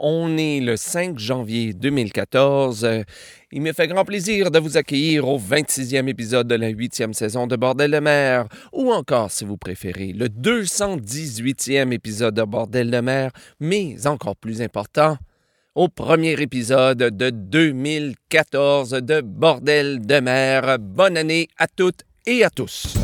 On est le 5 janvier 2014. Il me fait grand plaisir de vous accueillir au 26e épisode de la 8e saison de Bordel de mer, ou encore, si vous préférez, le 218e épisode de Bordel de mer, mais encore plus important, au premier épisode de 2014 de Bordel de mer. Bonne année à toutes et à tous.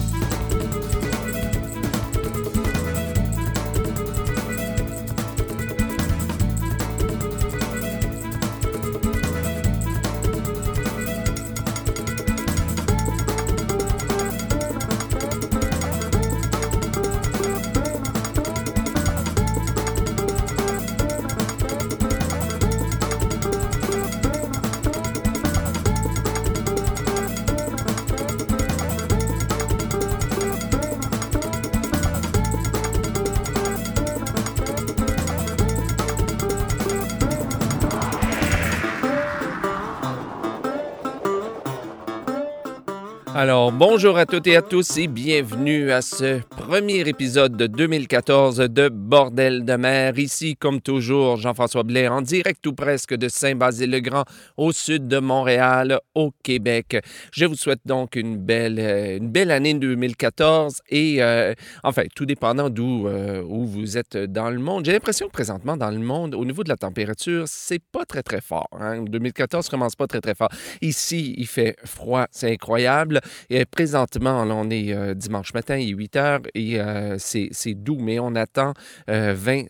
Alors, bonjour à toutes et à tous et bienvenue à ce premier épisode de 2014 de Bordel de mer. Ici, comme toujours, Jean-François Blais en direct ou presque de Saint-Basile-le-Grand au sud de Montréal, au Québec. Je vous souhaite donc une belle, euh, une belle année 2014 et, euh, enfin, tout dépendant d'où euh, où vous êtes dans le monde. J'ai l'impression que présentement, dans le monde, au niveau de la température, c'est pas très, très fort. Hein? 2014 commence pas très, très fort. Ici, il fait froid, c'est incroyable. Et présentement, on est dimanche matin, il est 8 heures et euh, c'est doux, mais on attend 20,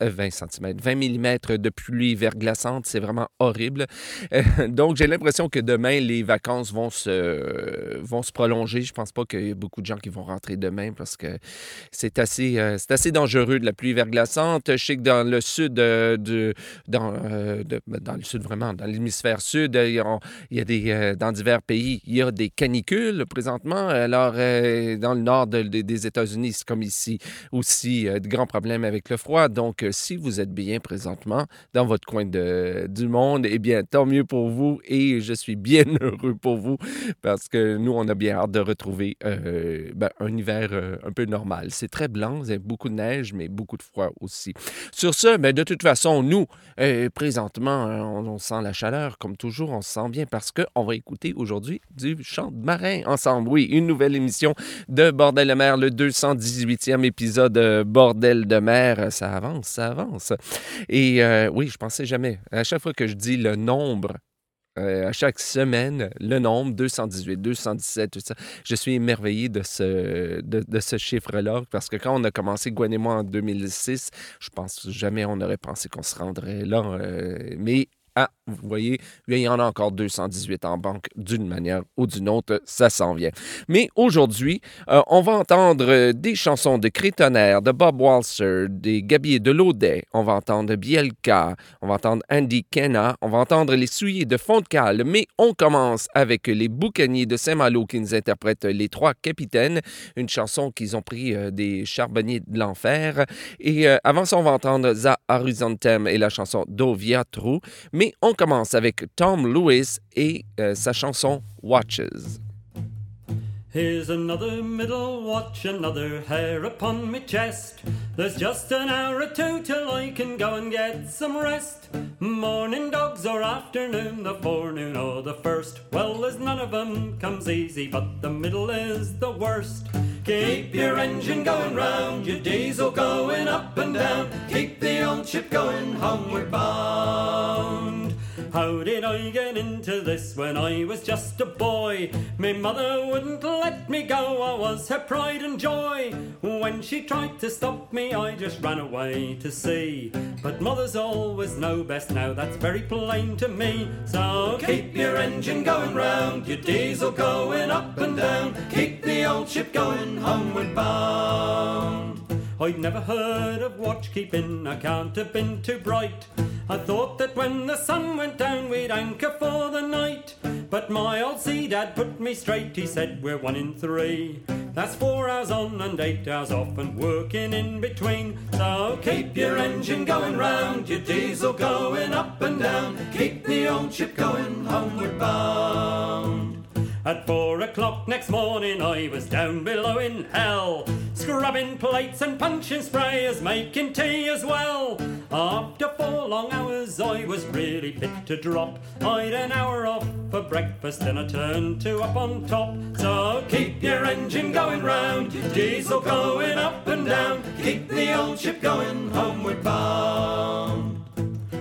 20 cm, 20 mm de pluie verglaçante. C'est vraiment horrible. Euh, donc, j'ai l'impression que demain, les vacances vont se, vont se prolonger. Je pense pas qu'il y ait beaucoup de gens qui vont rentrer demain parce que c'est assez, euh, assez dangereux de la pluie verglaçante. Je sais que dans le sud, de, dans, ben, dans le sud vraiment, dans l'hémisphère sud, il y a, des, dans divers pays, il y a des canicules présentement. Alors, dans le nord des États-Unis, États-Unis, comme ici, aussi euh, de grands problèmes avec le froid. Donc, euh, si vous êtes bien présentement dans votre coin de, du monde, eh bien, tant mieux pour vous et je suis bien heureux pour vous parce que nous, on a bien hâte de retrouver euh, ben, un hiver un peu normal. C'est très blanc, il y beaucoup de neige, mais beaucoup de froid aussi. Sur ce, ben, de toute façon, nous, présentement, on, on, sent la chaleur, comme toujours, on se sent bien parce qu'on va écouter aujourd'hui du chant de ensemble. Oui, une nouvelle émission de Bordel de mer, le 2 118e épisode de Bordel de mer. Ça avance, ça avance. Et euh, oui, je pensais jamais. À chaque fois que je dis le nombre, euh, à chaque semaine, le nombre 218, 217, tout ça, je suis émerveillé de ce, de, ce chiffre-là parce que quand on a commencé Gwen et moi en 2006, je pense jamais on aurait pensé qu'on se rendrait là. Euh, mais ah, vous voyez, il y en a encore 218 en banque d'une manière ou d'une autre, ça s'en vient. Mais aujourd'hui, euh, on va entendre des chansons de Crétonnerre, de Bob Walser, des Gabier de Laudet, on va entendre Bielka, on va entendre Andy Kenna, on va entendre les Souillés de Fontcal, mais on commence avec les Boucaniers de Saint-Malo qui nous interprètent Les Trois Capitaines, une chanson qu'ils ont pris euh, des charbonniers de l'enfer. Et euh, avant ça, on va entendre Za Horizontem et la chanson Dovia Trou, mais on commence avec Tom Lewis et euh, sa chanson Watches. Here's another middle watch, another hair upon my chest. There's just an hour or two till I can go and get some rest. Morning dogs or afternoon, the forenoon or the first. Well, there's none of 'em comes easy, but the middle is the worst. Keep your engine going round, your diesel going up and down. Keep the old ship going homeward bound. How did I get into this when I was just a boy? Me mother wouldn't let me go, I was her pride and joy. When she tried to stop me, I just ran away to sea. But mothers always know best now, that's very plain to me. So keep your engine going round, your diesel going up and down. Keep the old ship going homeward bound. I'd never heard of watch keeping, I can't have been too bright. I thought that when the sun went down we'd anchor for the night. But my old sea dad put me straight, he said we're one in three. That's four hours on and eight hours off and working in between. So keep your engine going round, your diesel going up and down. Keep the old ship going homeward bound. At four o'clock next morning, I was down below in hell, scrubbing plates and punching sprayers, making tea as well. After four long hours, I was really fit to drop. I'd an hour off for breakfast, then I turned to up on top. So keep your engine going round, diesel going up and down, keep the old ship going homeward bound.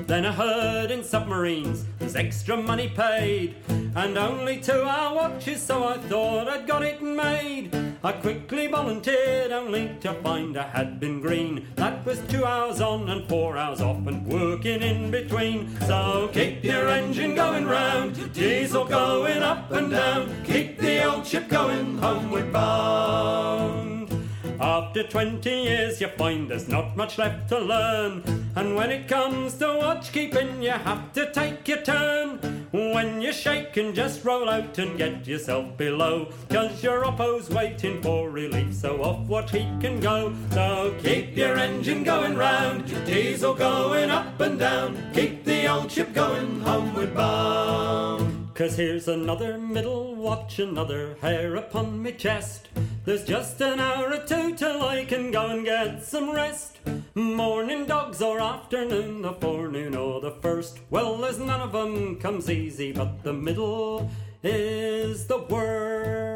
Then I heard in submarines there's extra money paid, and only two hour watches, so I thought I'd got it made. I quickly volunteered, only to find I had been green. That was two hours on and four hours off, and working in between. So keep your engine going round, diesel going up and down, keep the old ship going homeward bound. After 20 years, you find there's not much left to learn. And when it comes to watch keeping, you have to take your turn. When you shake and just roll out and get yourself below. Cause your oppo's waiting for relief, so off what he can go. So keep your engine going round, your diesel going up and down. Keep the old ship going homeward bound. Cause here's another middle watch, another hair upon me chest. There's just an hour or two till I can go and get some rest. Morning dogs or afternoon, the forenoon or the first. Well, there's none of 'em comes easy, but the middle is the worst.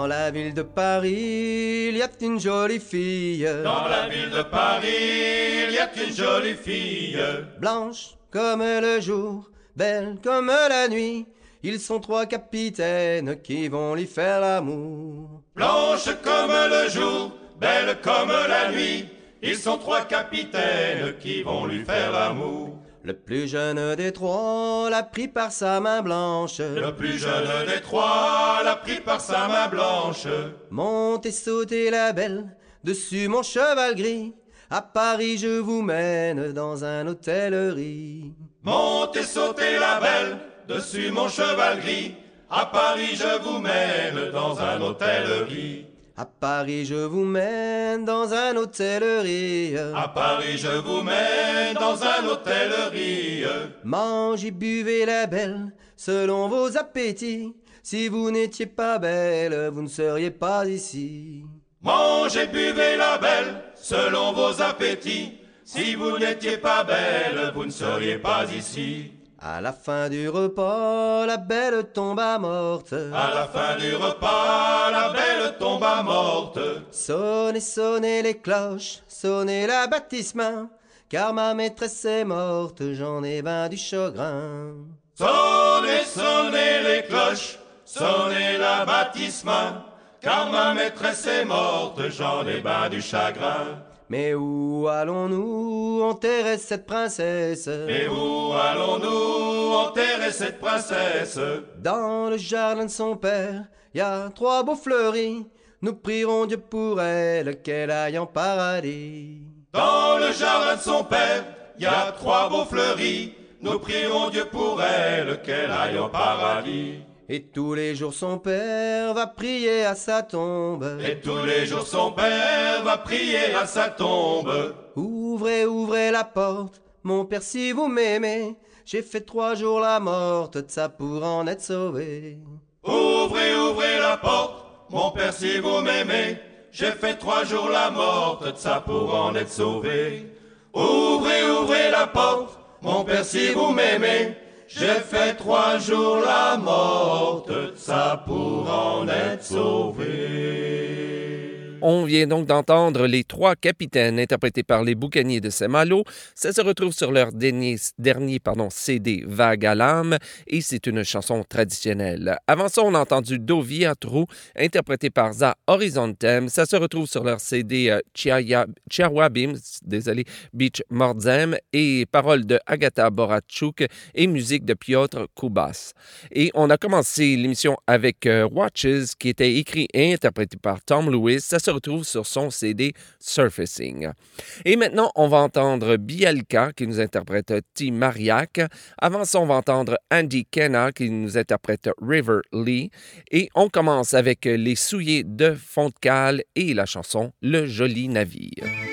Dans la ville de Paris, il y a une jolie fille. Dans la ville de Paris, il y a une jolie fille. Blanche comme le jour, belle comme la nuit. Ils sont trois capitaines qui vont lui faire l'amour. Blanche comme le jour, belle comme la nuit. Ils sont trois capitaines qui vont lui faire l'amour. Le plus jeune des trois l'a pris par sa main blanche. Le plus jeune des trois l'a pris par sa main blanche. Montez, sautez la belle, dessus mon cheval gris. À Paris, je vous mène dans un hôtellerie. Montez, sautez la belle, dessus mon cheval gris. À Paris, je vous mène dans un hôtellerie. À Paris, je vous mène dans un hôtellerie. À Paris, je vous mène dans un hôtellerie. Mangez, buvez la belle, selon vos appétits. Si vous n'étiez pas belle, vous ne seriez pas ici. Mangez, buvez la belle, selon vos appétits. Si vous n'étiez pas belle, vous ne seriez pas ici. À la fin du repas, la belle tomba morte. À la fin du repas, la belle tomba morte. Sonnez, sonnez les cloches, sonnez la baptismin, car ma maîtresse est morte, j'en ai vain du chagrin. Sonnez, sonnez les cloches, sonnez la baptisma, car ma maîtresse est morte, j'en ai bas du chagrin. Mais où allons-nous enterrer cette princesse? Et où allons-nous enterrer cette princesse? Dans le jardin de son père, y a trois beaux fleuris. Nous prierons Dieu pour elle, qu'elle aille en paradis. Dans le jardin de son père, il y a trois beaux fleuris. Nous prierons Dieu pour elle, qu'elle aille au paradis. Et tous les jours son père va prier à sa tombe. Et tous les jours son père va prier à sa tombe. Ouvrez, ouvrez la porte, mon père si vous m'aimez. J'ai fait trois jours la morte, de ça pour en être sauvé. Ouvrez, ouvrez la porte, mon père si vous m'aimez. J'ai fait trois jours la morte, de ça pour en être sauvé. Ouvrez, ouvrez la porte, mon père si vous m'aimez. J'ai fait trois jours la morte, ça pour en être sauvé. On vient donc d'entendre Les Trois Capitaines, interprétés par les Boucaniers de Saint-Malo. Ça se retrouve sur leur dernier, CD Vague à l'âme et c'est une chanson traditionnelle. Avant ça, on a entendu Do Viatru, interprété par Za Horizontem. Ça se retrouve sur leur CD euh, Chiawabim, désolé, Beach Mordzem et paroles de Agatha Boratchouk et musique de Piotr Kubas. Et on a commencé l'émission avec euh, Watches, qui était écrit et interprété par Tom Lewis. Ça se retrouve sur son CD Surfacing. Et maintenant, on va entendre Bielka, qui nous interprète T. Mariac. Avant ça, on va entendre Andy Kenna, qui nous interprète River Lee. Et on commence avec Les Souillés de Fontcal et la chanson Le Joli Navire.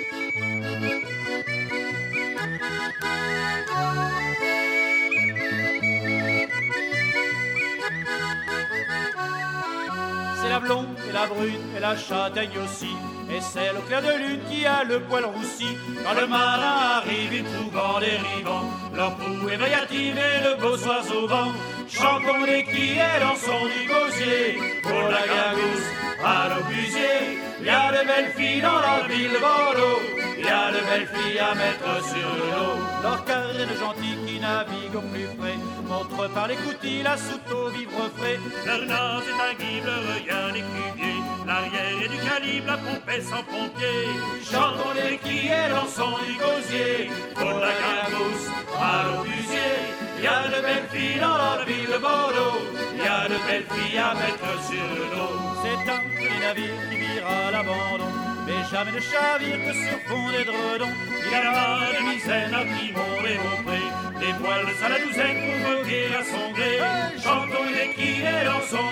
Brune et la châtaigne aussi. Et c'est au clair de lune qui a le poil roussi. Quand le marin arrive, il trouve en dérivant leur proue éveilllative et le beau soir au vent. Chantons les qui est dans son du gosier. Pour la gagousse, à l'obusier. Il y a de belles filles dans la ville de Bordeaux. Il y a de belles filles à mettre sur le dos. Leur carré de gentils qui naviguent au plus frais. Montre par les coutilles la soute au vivre frais. Leur naz est un guibe, leur rien cuviers. L'arrière est du calibre, la pompe est sans pompier. Chantons les qui est dans son du gosier. Pour la gagousse, à l'obusier. Il y a de belles filles dans la ville de Bordeaux. Il y a de belles filles à mettre sur le dos. C'est un joli navire qui vire à l'abandon. Mais jamais ne chavire que sur fond des dredons. Il y a là des misaines à vont et près. Des poils à la douzaine pour voguer à son gré. Chantons les qui est dans son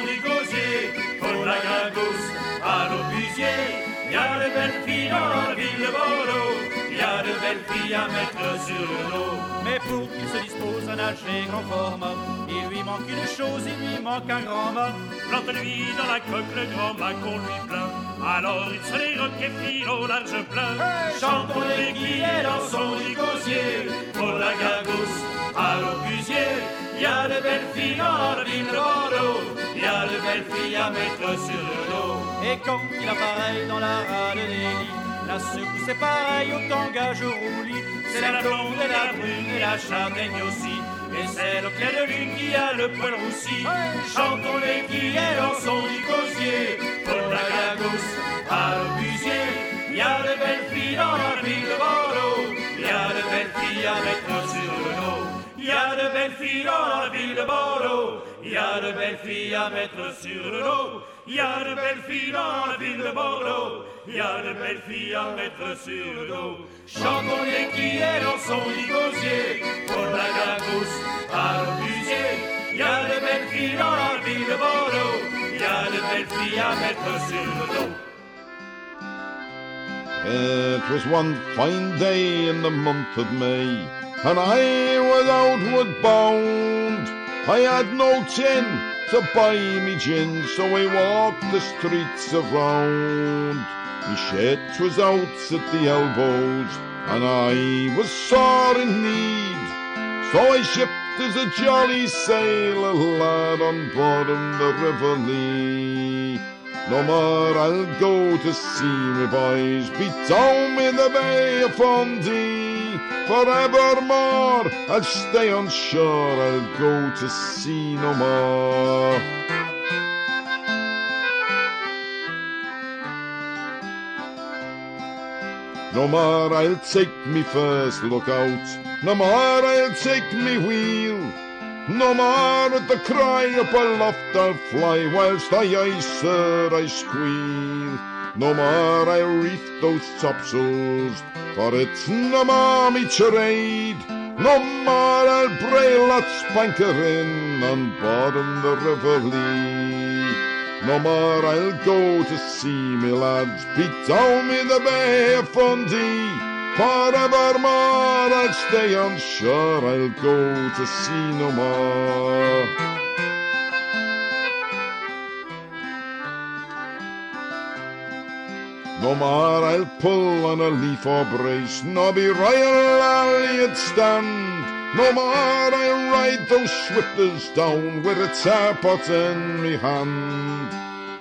belles filles dans la ville de Bordeaux. Il y a de belles filles à mettre sur le dos. Mais pour qu'il se dispose à nager grand format, il lui manque une chose, il lui manque un grand mât. Plante-lui dans la coque le grand mât qu'on lui plaint. Alors il se déroque et file au large plein. Chantons les est dans son du gosier. Pour la gagousse, à l'obusier. Il y a de belles filles dans la ville de Bordeaux. Il y a de belles filles à mettre sur le dos. Et quand il apparaît dans la rade des la secousse est pareille au tangage roulis. C'est la blonde et la brune et la châtaigne aussi. Et c'est le clair de lune qui a le poil roussi. Chantons les est dans son du gosier. Pour la gagousse, à l'obusier. Il y a de belles filles dans la ville de Bordeaux. Il y a de belles filles à mettre sur le dos. Il y a de belles filles dans la ville de Bordeaux. Y a de belles filles à mettre sur le dos. Il y a de belles filles dans la ville de Bordeaux. Il y a de belles filles à mettre sur le dos. Chantons-les qui est dans son ligosier. Pour la gagousse à l'obusier. Il y a de belles filles dans la ville de Bordeaux. Il y a de belles filles à mettre sur le dos. It was one fine day in the month of May, and I was outward bound. I had no tin to buy me gin, so I walked the streets around. My shirt was out at the elbows, and I was sore in need. So I shipped as a jolly sailor lad on board of the River Lee. No more I'll go to see me boys be down in the Bay of Fundy. Forevermore I'll stay on shore, I'll go to sea no more. No more I'll take me first look out, no more I'll take me wheel. No more the cry up aloft I'll fly whilst I ice her I squeal. No more I'll reef those topsails, for it's no more me charade. No more I'll brail that spanker in on bottom the River Lee. No more I'll go to see me lads beat down in the Bay of Fundy. Forevermore I'll stay on shore, I'll go to sea no more. No more I'll pull on a leaf or brace, nor be royal Elliot stand. No more I'll ride those swifters down with a teapot in me hand.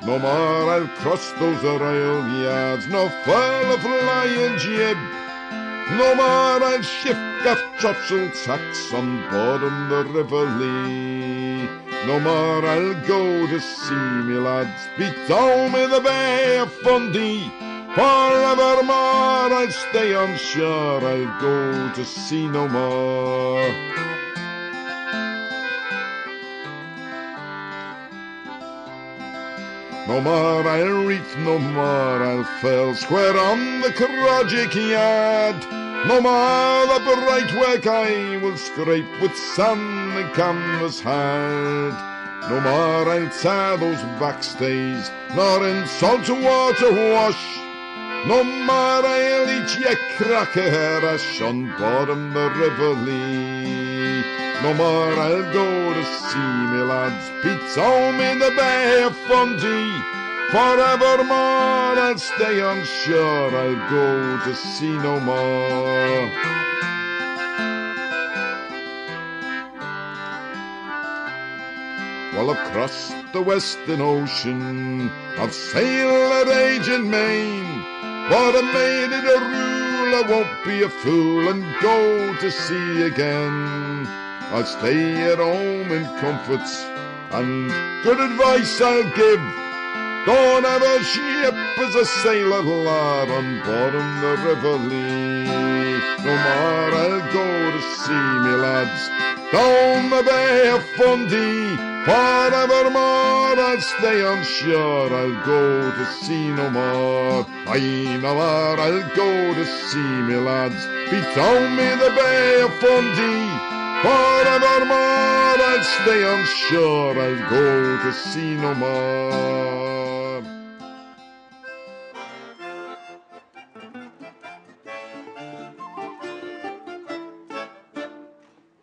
No more I'll cross those royal yards, nor furl a flying jib. No more I'll shift gaff topsail tacks on board on the River Lee. No more I'll go to see me lads be down in the Bay of Fundy. Forevermore I'll stay on shore, I'll go to sea no more. No more I'll reef, no more I'll fell square on the Crogic yard. No more the bright work I will scrape with sand and canvas hard. No more I'll tear those backstays, nor in salt water wash. No more I'll eat your cracker ash on bottom the River Lee. No more I'll go to see me lads beat home in the Bay of Fundy. Forevermore I'll stay on shore, I'll go to sea no more. Well, across the Western Ocean, I've sailed at age and main. But I made it a rule, I won't be a fool and go to sea again. I'll stay at home in comforts, and good advice I'll give. Don't have a ship as a sailor lad on bottom the River Lee. No more I'll go to see me lads down the Bay of Fundy. Forevermore I'll stay on shore, I'll go to sea no more. I no more I'll go to see me lads be down me the Bay of Fundy. Forevermore I'll stay on shore, I'll go to sea no more.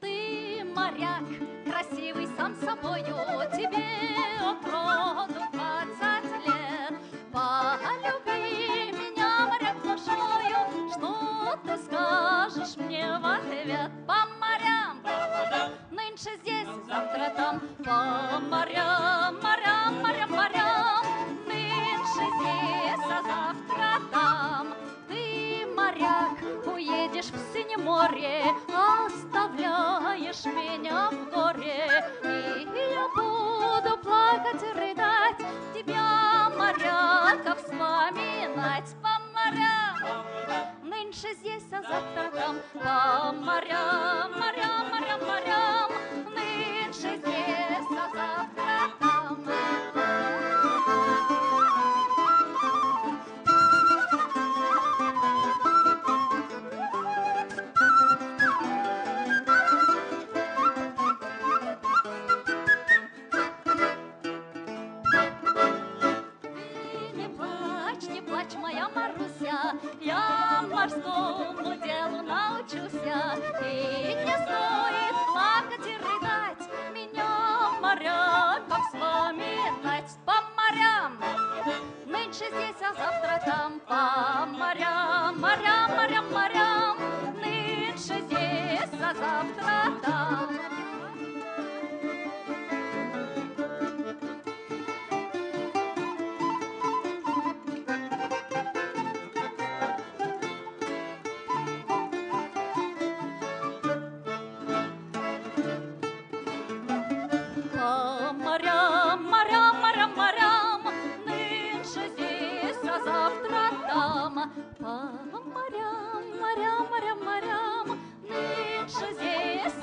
Ты моряк, красивый сам собою, тебе там, по морям, морям, морям, морям, нынче здесь, а завтра там. Ты, моряк, уедешь в синее море, оставляешь меня в горе, и я буду плакать и рыдать, тебя, моряка, вспоминать по морям. Нынче здесь, а завтра там По морям, морям, морям, морям я морскому делу научуся. И не стоит плакать и рыдать, меня моря как вспоминать по морям. Нынче здесь, а завтра там по морям, морям, морям, морям. Нынче здесь, а завтра там.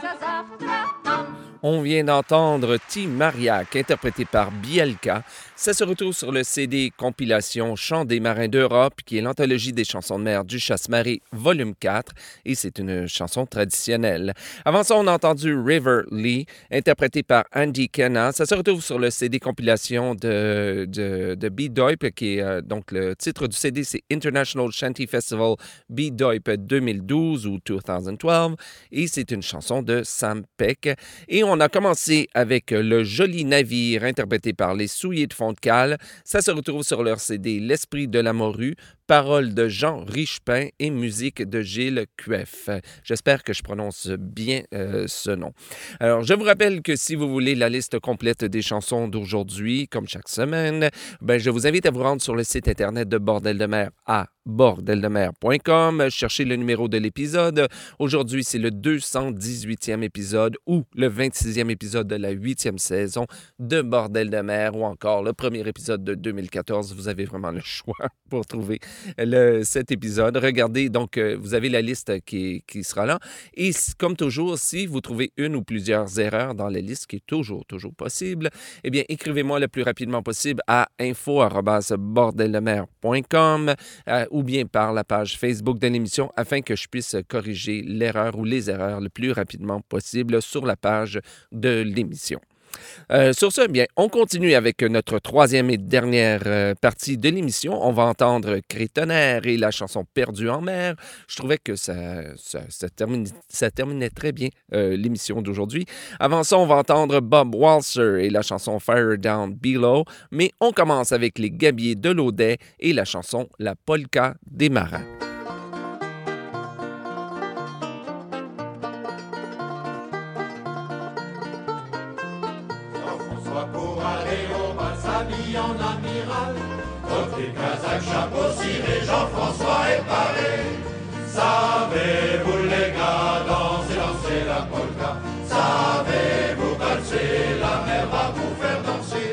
because of On vient d'entendre T. Mariac, interprété par Bielka. Ça se retrouve sur le CD compilation Chants des marins d'Europe, qui est l'anthologie des chansons de mer du Chasse-Marée, volume 4, et c'est une chanson traditionnelle. Avant ça, on a entendu River Lee, interprété par Andy Kenna. Ça se retrouve sur le CD compilation de, de, de B-Doip, qui est euh, donc le titre du CD, c'est International Shanty Festival B-Doip 2012 ou 2012, et c'est une chanson de Sam Peck. A commencé avec Le Joli Navire, interprété par les Souliers de fond de cale. Ça se retrouve sur leur CD L'Esprit de la Morue, paroles de Jean Richepin et musique de Gilles Cueff. J'espère que je prononce bien euh, ce nom. Alors, je vous rappelle que si vous voulez la liste complète des chansons d'aujourd'hui, comme chaque semaine, ben, je vous invite à vous rendre sur le site internet de Bordel de mer à bordeldemer.com. Cherchez le numéro de l'épisode. Aujourd'hui, c'est le 218e épisode ou le 26e épisode de la 8e saison de Bordel de mer ou encore le premier épisode de 2014. Vous avez vraiment le choix pour trouver cet épisode. Regardez, donc, euh, vous avez la liste qui, qui sera là. Et comme toujours, si vous trouvez une ou plusieurs erreurs dans la liste, qui est toujours, toujours possible, eh bien, écrivez-moi le plus rapidement possible à info.bordeldemer.com euh, ou bien par la page Facebook de l'émission afin que je puisse corriger l'erreur ou les erreurs le plus rapidement possible sur la page de l'émission. Euh, sur ce, bien, on continue avec notre troisième et dernière euh, partie de l'émission. On va entendre Crétonnerre et la chanson Perdue en mer. Je trouvais que ça, ça, ça terminait très bien euh, l'émission d'aujourd'hui. Avant ça, on va entendre Bob Walser et la chanson Fire Down Below. Mais on commence avec les Gabiers de l'Audet et la chanson La Polka des Marins. Jean-François est paré. Savez-vous les gars danser, danser la polka? Savez-vous valser, la mer va vous faire danser.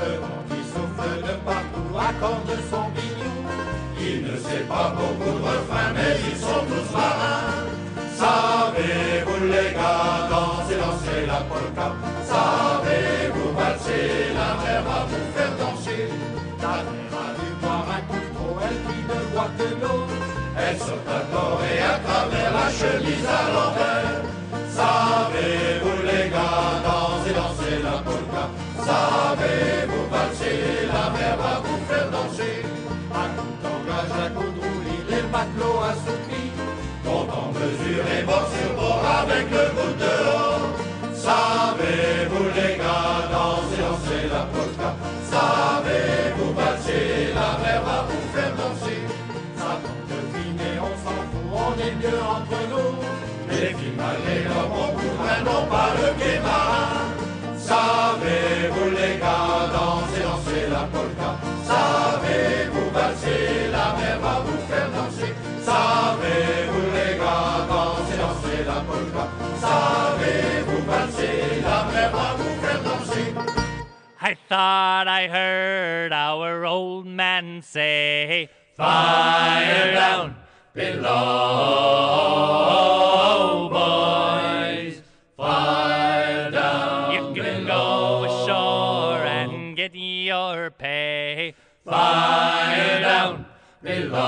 Le vent qui souffle de partout accorde son bignou Il ne sait pas beaucoup de refrains, mais ils sont tous marins. Savez-vous les gars danser, danser la polka? Savez-vous Elle saute à tort et à travers la chemise à l'envers. Savez-vous les gars danser, danser la polka? Savez-vous valser, la mer va vous faire danser? Un coup d'engage, un coup de roulis, les matelots assoupis. Compte en mesure et bord sur bord avec le bout dehors. Savez-vous les gars danser, danser la polka? Entre nous Les filles malgré leur bon couvert n'ont pas le pied marin Savez-vous les gars danser, danser la polka? Savez-vous valser, la mer va vous faire danser? Savez-vous les gars danser, danser la polka? Savez-vous valser, la mer va vous faire danser? I thought I heard our old man say, Fire down below, boys. Fire down You can go ashore and get your pay. Fire down below,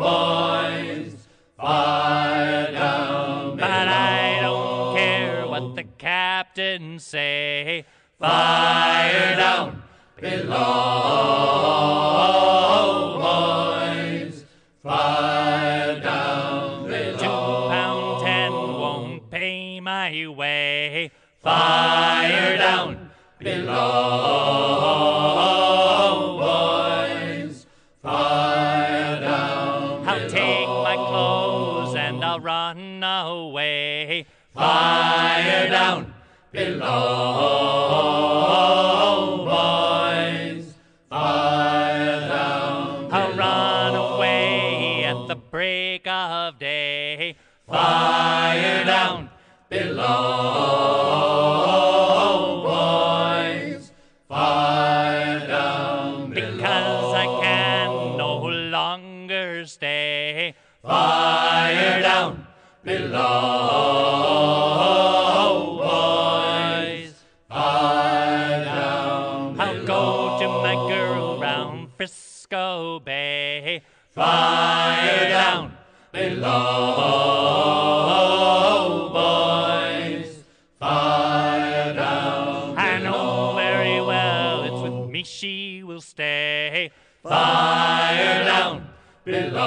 boys. Fire down below. But I don't care what the captain say. Fire down below, Fire down below, boys. Fire down I'll take my clothes and I'll run away. Fire down below, below,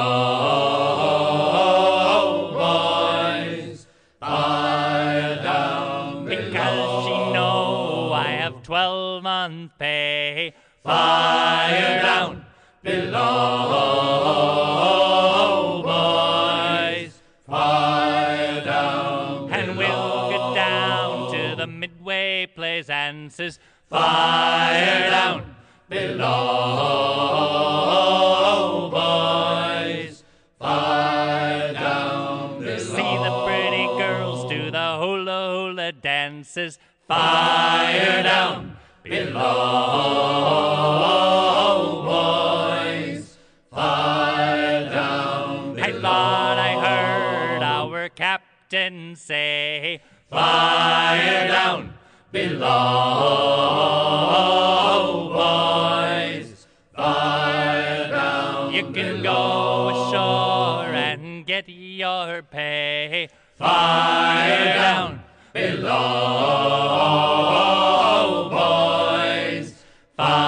boys. Fire down Because she know I have twelve month pay. Fire down below, boys. Fire down And we'll get down to the midway plaisances. Fire your pay. Fire down below, boys. Fire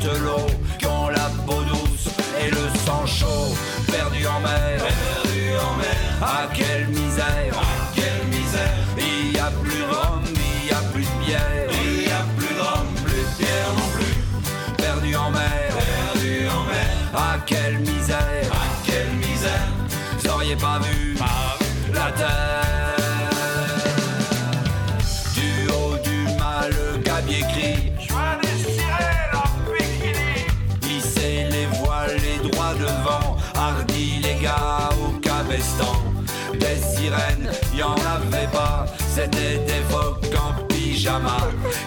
à matelot qui ont la peau douce et le sang chaud. Perdu en mer, perdu en mer. Ah quelle misère, quelle misère. Il y a plus de rhum, il y a plus de bière. Il y a plus de rhum, plus de bière non plus. Perdu en mer, perdu en mer. Ah quelle misère, ah quelle misère. Vous auriez pas vu, la terre. Des sirènes, y en avait pas, c'était des phoques en pyjama.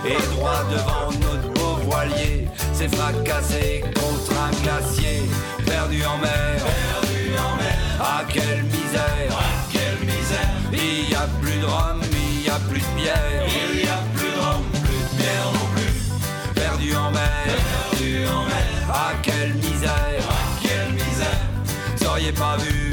Et droit devant notre beau voilier, s'est fracassé contre un glacier. Perdu en mer, perdu en mer. Ah quelle misère, ah quelle misère. Il y a plus de rhum, il y a plus de bière. Il y a plus de rhum, plus de bière non plus. Perdu en mer, perdu en mer. Ah quelle misère, ah quelle misère. Vous auriez pas vu,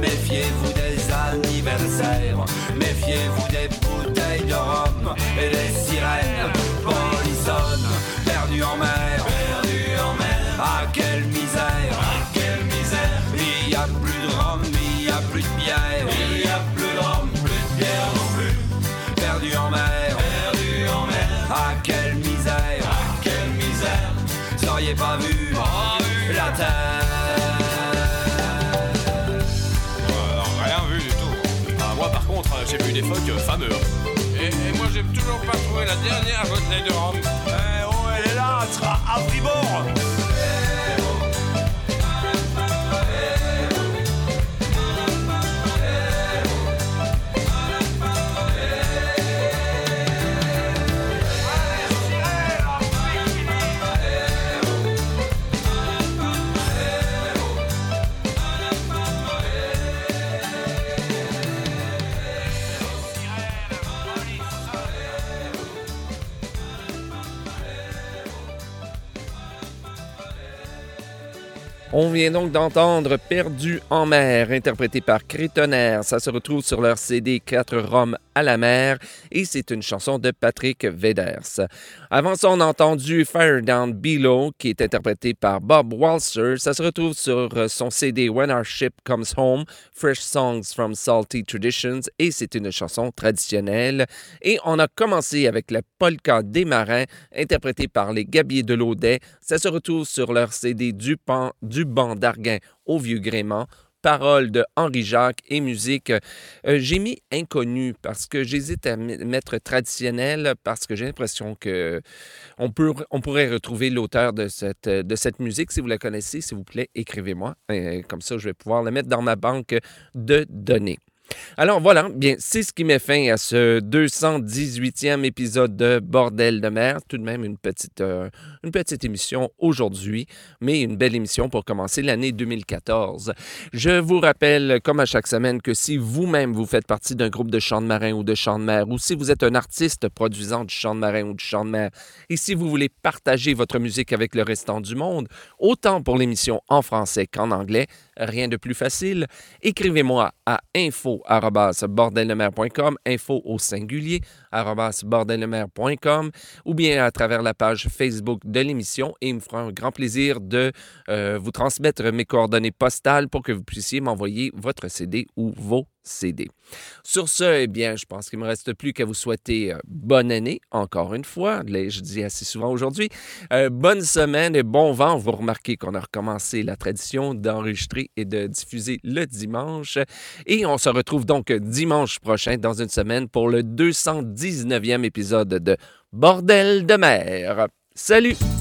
Méfiez-vous des anniversaires, méfiez-vous des bouteilles de rhum et des phoques fameux. Et, et moi j'ai toujours pas trouvé la dernière bouteille de rhum. Eh oh, elle est là, elle sera à tribord. On vient donc d'entendre Perdu en mer, interprété par Crétonnerre. Ça se retrouve sur leur CD 4 Roms à la mer et c'est une chanson de Patrick Veders. Avant ça, on a entendu Fire Down Below qui est interprété par Bob Walser. Ça se retrouve sur son CD When Our Ship Comes Home, Fresh Songs from Salty Traditions et c'est une chanson traditionnelle. Et on a commencé avec la polka des marins interprétée par les Gabiers de l'Audet. Ça se retrouve sur leur CD du, pan, du banc d'Arguin au Vieux Grément paroles de Henri Jacques et musique. Euh, j'ai mis inconnu parce que j'hésite à mettre traditionnel parce que j'ai l'impression que on, peut, pourrait retrouver l'auteur de cette, de cette musique. Si vous la connaissez, s'il vous plaît, écrivez-moi. Euh, Comme ça, je vais pouvoir la mettre dans ma banque de données. Alors voilà, bien, c'est ce qui met fin à ce 218e épisode de Bordel de mer. Tout de même une petite, euh, une petite émission aujourd'hui, mais une belle émission pour commencer l'année 2014. Je vous rappelle, comme à chaque semaine, que si vous-même vous faites partie d'un groupe de chant de marin ou de chant de mer, ou si vous êtes un artiste produisant du chant de marin ou du chant de mer, et si vous voulez partager votre musique avec le restant du monde, autant pour l'émission en français qu'en anglais, rien de plus facile. Écrivez-moi à info@bordeldemer.com, info au singulier bordeldemer.com ou bien à travers la page Facebook de l'émission et il me fera un grand plaisir de euh, vous transmettre mes coordonnées postales pour que vous puissiez m'envoyer votre CD ou vos CD. Sur ce, eh bien, je pense qu'il ne me reste plus qu'à vous souhaiter euh, bonne année, encore une fois. Je dis assez souvent aujourd'hui. Euh, bonne semaine et bon vent. Vous remarquez qu'on a recommencé la tradition d'enregistrer et de diffuser le dimanche. Et on se retrouve donc dimanche prochain, dans une semaine, pour le 219e épisode de Bordel de mer. Salut!